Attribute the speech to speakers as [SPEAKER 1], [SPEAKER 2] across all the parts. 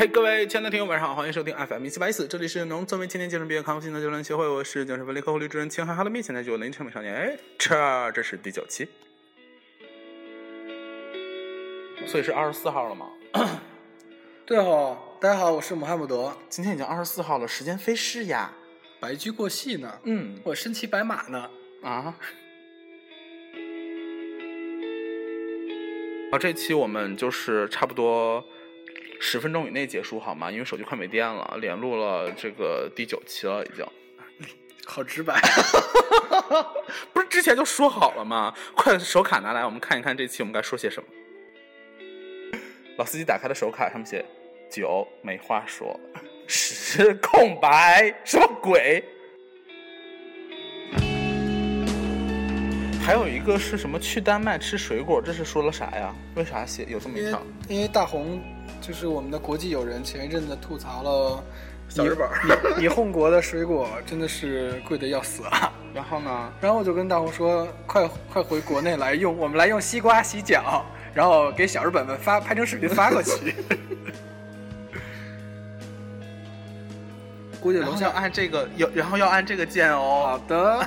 [SPEAKER 1] 嘿，各位亲爱的听友，晚上好，欢迎收听 FM 一七八一四，这里是农村为青年精神病康复心的交流协会，我是精神分裂客户律主任青海哈喽咪，现在就林成美少年，哎，这这是第九期，所以是二十四号了吗？
[SPEAKER 2] 对哦，大家好，我是穆罕默德。
[SPEAKER 1] 今天已经二十四号了，时间飞逝呀。
[SPEAKER 2] 白驹过隙呢，
[SPEAKER 1] 嗯
[SPEAKER 2] 我身骑白马呢。
[SPEAKER 1] 啊。好，这期我们就是差不多十分钟以内结束好吗？因为手机快没电了，连录了这个第九期了已经。
[SPEAKER 2] 好直白，
[SPEAKER 1] 不是之前就说好了吗？快手卡拿来，我们看一看这期我们该说些什么。老司机打开的手卡上面写九没话说，十空白，什么鬼？还有一个是什么去丹麦吃水果，这是说了啥呀？为啥写有这么一条？
[SPEAKER 2] 因为大红就是我们的国际友人，前一阵子吐槽了
[SPEAKER 1] 小日本儿
[SPEAKER 2] 你你 hon 国的水果真的是贵的要死啊！
[SPEAKER 1] 然后呢？
[SPEAKER 2] 然后我就跟大红说，快快回国内来用，我们来用西瓜洗脚，然后给小日本们发拍成视频发过去。估计楼下
[SPEAKER 1] 按这个，有然后要按这个键哦。
[SPEAKER 2] 好的。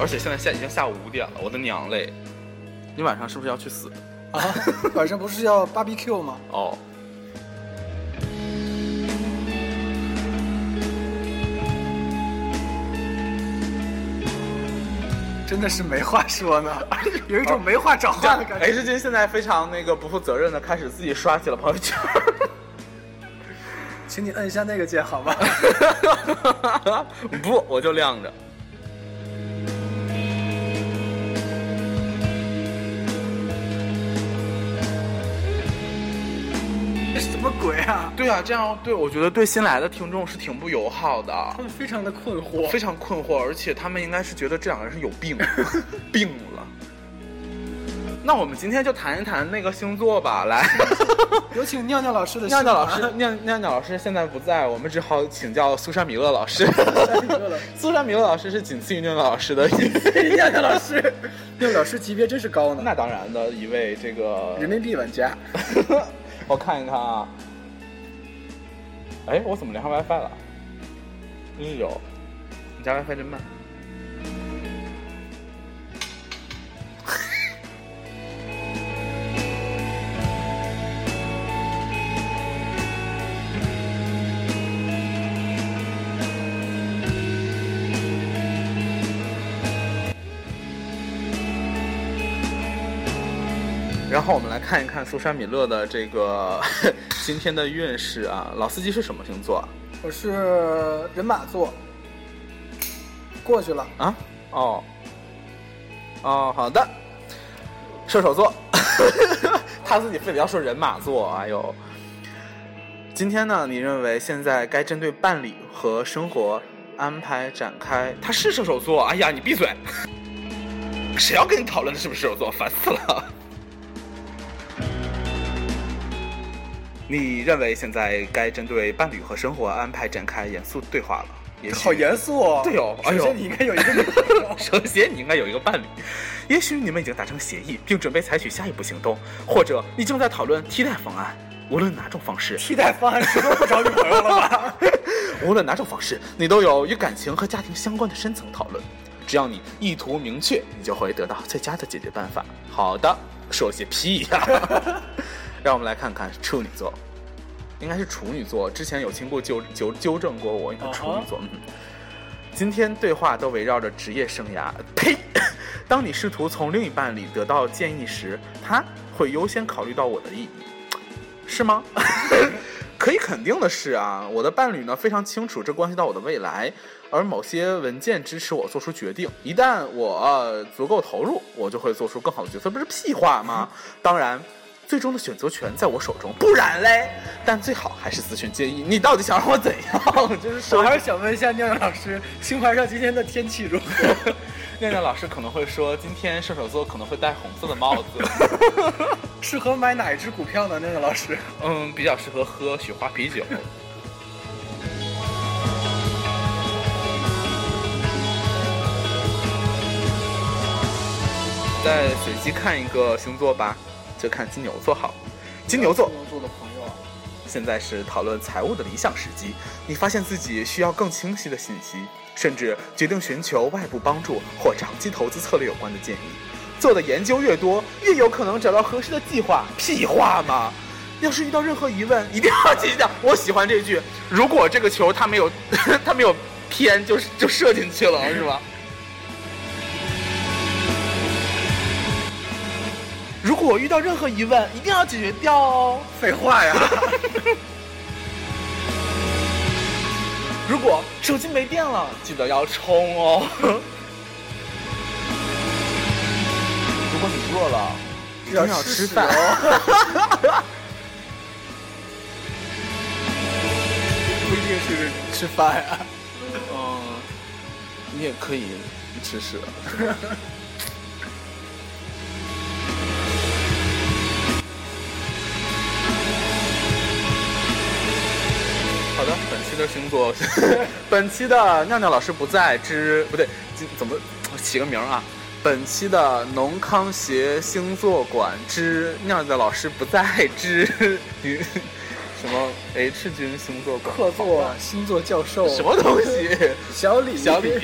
[SPEAKER 1] 而且现在现在已经下午五点了，我的娘嘞！你晚上是不是要去死？
[SPEAKER 2] 啊，晚上不是要 barbecue 吗？
[SPEAKER 1] 哦，
[SPEAKER 2] 真的是没话说呢，有一种没话找话的感觉。
[SPEAKER 1] H 君现在非常那个不负责任的开始自己刷起了朋友圈。
[SPEAKER 2] 请你摁一下那个键好吗？
[SPEAKER 1] 不，我就亮着。
[SPEAKER 2] 什么鬼啊？
[SPEAKER 1] 对啊，这样对我觉得对新来的听众是挺不友好的，
[SPEAKER 2] 他们非常的困惑。
[SPEAKER 1] 非常困惑，而且他们应该是觉得这两个人是有病，病了。那我们今天就谈一谈那个星座吧，来。
[SPEAKER 2] 有请尿尿老师的
[SPEAKER 1] 尿尿老师，尿尿尿老师现在不在，我们只好请教苏珊米勒老师。苏珊米勒老师 是仅次于尿尿老师的，
[SPEAKER 2] 尿尿老师，尿尿老师级别真是高呢。
[SPEAKER 1] 那当然的一位这个
[SPEAKER 2] 人民币玩家，
[SPEAKER 1] 我看一看啊。哎，我怎么连上 WiFi 了？嗯，有。你家 WiFi 真慢。后我们来看一看苏珊米勒的这个 今天的运势啊。老司机是什么星座啊？
[SPEAKER 2] 我是人马座，过去了。
[SPEAKER 1] 啊？哦，哦，好的，射手座，他自己非得要说人马座，哎呦。今天呢，你认为现在该针对伴侣和生活安排展开？他是射手座，哎呀，你闭嘴！谁要跟你讨论的是不是射手座？烦死了！你认为现在该针对伴侣和生活安排展开严肃对话了？也
[SPEAKER 2] 好严肃哦。
[SPEAKER 1] 对哦
[SPEAKER 2] 首先你应该有一个女朋友
[SPEAKER 1] 首先，你应该有一个伴侣，也许你们已经达成协议，并准备采取下一步行动，或者你正在讨论替代方案。无论哪种方式，
[SPEAKER 2] 替代方案是都不找女朋友了吧？
[SPEAKER 1] 无论哪种方式，你都有与感情和家庭相关的深层讨论。只要你意图明确，你就会得到最佳的解决办法。好的，说些屁呀、让我们来看看处女座，应该是处女座。之前有经过纠纠纠正过我，应该是处女座。嗯，今天对话都围绕着职业生涯。呸！当你试图从另一半里得到建议时，他会优先考虑到我的意义，是吗？可以肯定的是啊，我的伴侣呢非常清楚这关系到我的未来，而某些文件支持我做出决定。一旦我、呃足够投入，我就会做出更好的决策，不是屁话吗？当然，最终的选择权在我手中，不然嘞？但最好还是咨询建议。你到底想让我怎样？就是
[SPEAKER 2] 我
[SPEAKER 1] 说
[SPEAKER 2] 还是想问一下念念老师，星盘上今天的天气如何？
[SPEAKER 1] 念念老师可能会说，今天射手座可能会戴红色的帽子，
[SPEAKER 2] 适合买哪一只股票呢？念念老师，
[SPEAKER 1] 嗯，比较适合喝雪花啤酒。再随机看一个星座吧，就看金牛座好。金牛座
[SPEAKER 2] 金牛座的朋友啊，
[SPEAKER 1] 现在是讨论财务的理想时机，你发现自己需要更清晰的信息，甚至决定寻求外部帮助或长期投资策略有关的建议。做的研究越多，越有可能找到合适的计划。屁话嘛！要是遇到任何疑问，一定要记下。我喜欢这句：如果这个球它没有 它没有偏，就是就射进去了，是吧？如果遇到任何疑问，一定要解决掉哦。
[SPEAKER 2] 废话呀！
[SPEAKER 1] 如果手机没电了，记得要充哦。如果你饿了，一定要吃饭。
[SPEAKER 2] 哦。不一定是吃饭呀、
[SPEAKER 1] 嗯，你也可以吃屎。星座，本期的尿尿老师不在之不对，今怎么起个名啊？本期的农康协星座馆之尿尿老师不在之 什么 H 君星座馆
[SPEAKER 2] 客座星座教授
[SPEAKER 1] 什么东西？
[SPEAKER 2] 小李，
[SPEAKER 1] 小李，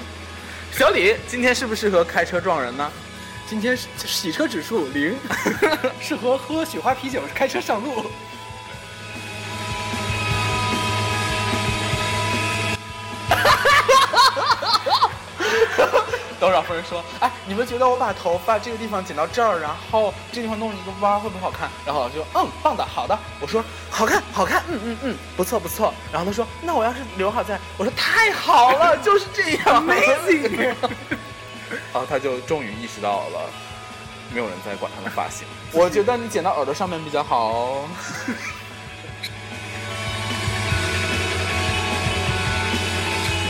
[SPEAKER 1] 小李，今天适不适合开车撞人呢？
[SPEAKER 2] 今天洗车指数零，适合喝雪花啤酒开车上路。
[SPEAKER 1] 董事长夫人说：“哎，你们觉得我把头发这个地方剪到这儿，然后这地方弄一个弯儿，会不会好看？”然后老师说：“嗯，棒的，好的。”我说：“好看，好看，嗯嗯嗯，不错不错。”然后他说：“那我要是刘海在？”我说：“太好了，就是这样
[SPEAKER 2] ，amazing。”
[SPEAKER 1] 然后他就终于意识到了，没有人在管他的发型。我觉得你剪到耳朵上面比较好哦。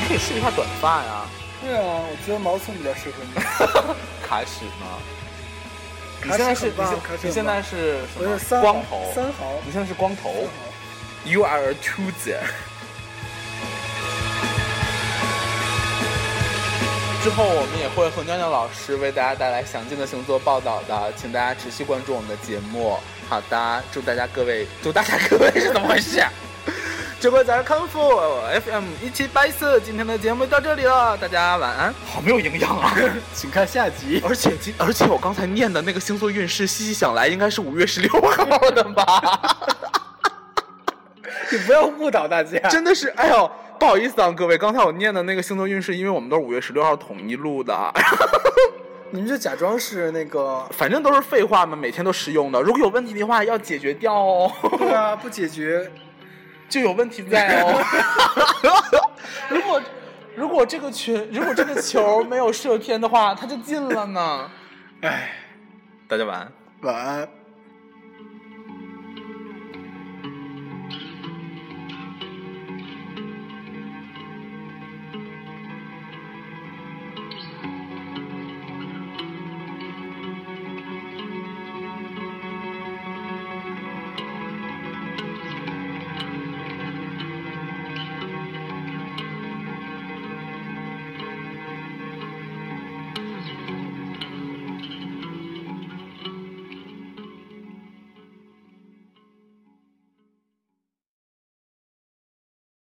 [SPEAKER 1] 你可以试一下短发呀。
[SPEAKER 2] 对啊，我觉得毛寸比较适合你。
[SPEAKER 1] 卡尺吗？你现在是你现在是什么
[SPEAKER 2] 我是？三
[SPEAKER 1] 光头。
[SPEAKER 2] 三毫
[SPEAKER 1] 你现在是光头 You are a choose。之后我们也会和尿尿老师为大家带来详尽的星座报道的，请大家持续关注我们的节目。好的，祝大家各位，祝大家各位是怎么回事？直播咱康复 FM 一七八四，今天的节目到这里了，大家晚安。好没有营养啊！
[SPEAKER 2] 请看下集。
[SPEAKER 1] 而且今，而且我刚才念的那个星座运势，细细想来，应该是五月十六号的吧？
[SPEAKER 2] 你不要误导大家。
[SPEAKER 1] 真的是，哎呦，不好意思啊，各位，刚才我念的那个星座运势，因为我们都是五月十六号统一录的，
[SPEAKER 2] 你们就假装是那个，
[SPEAKER 1] 反正都是废话嘛，每天都实用的。如果有问题的话，要解决掉哦，
[SPEAKER 2] 对啊，不解决，
[SPEAKER 1] 就有问题在哦。如果如果这个群，如果这个球没有射偏的话，他就进了呢。
[SPEAKER 2] 哎，
[SPEAKER 1] 大家晚安。
[SPEAKER 2] 晚安。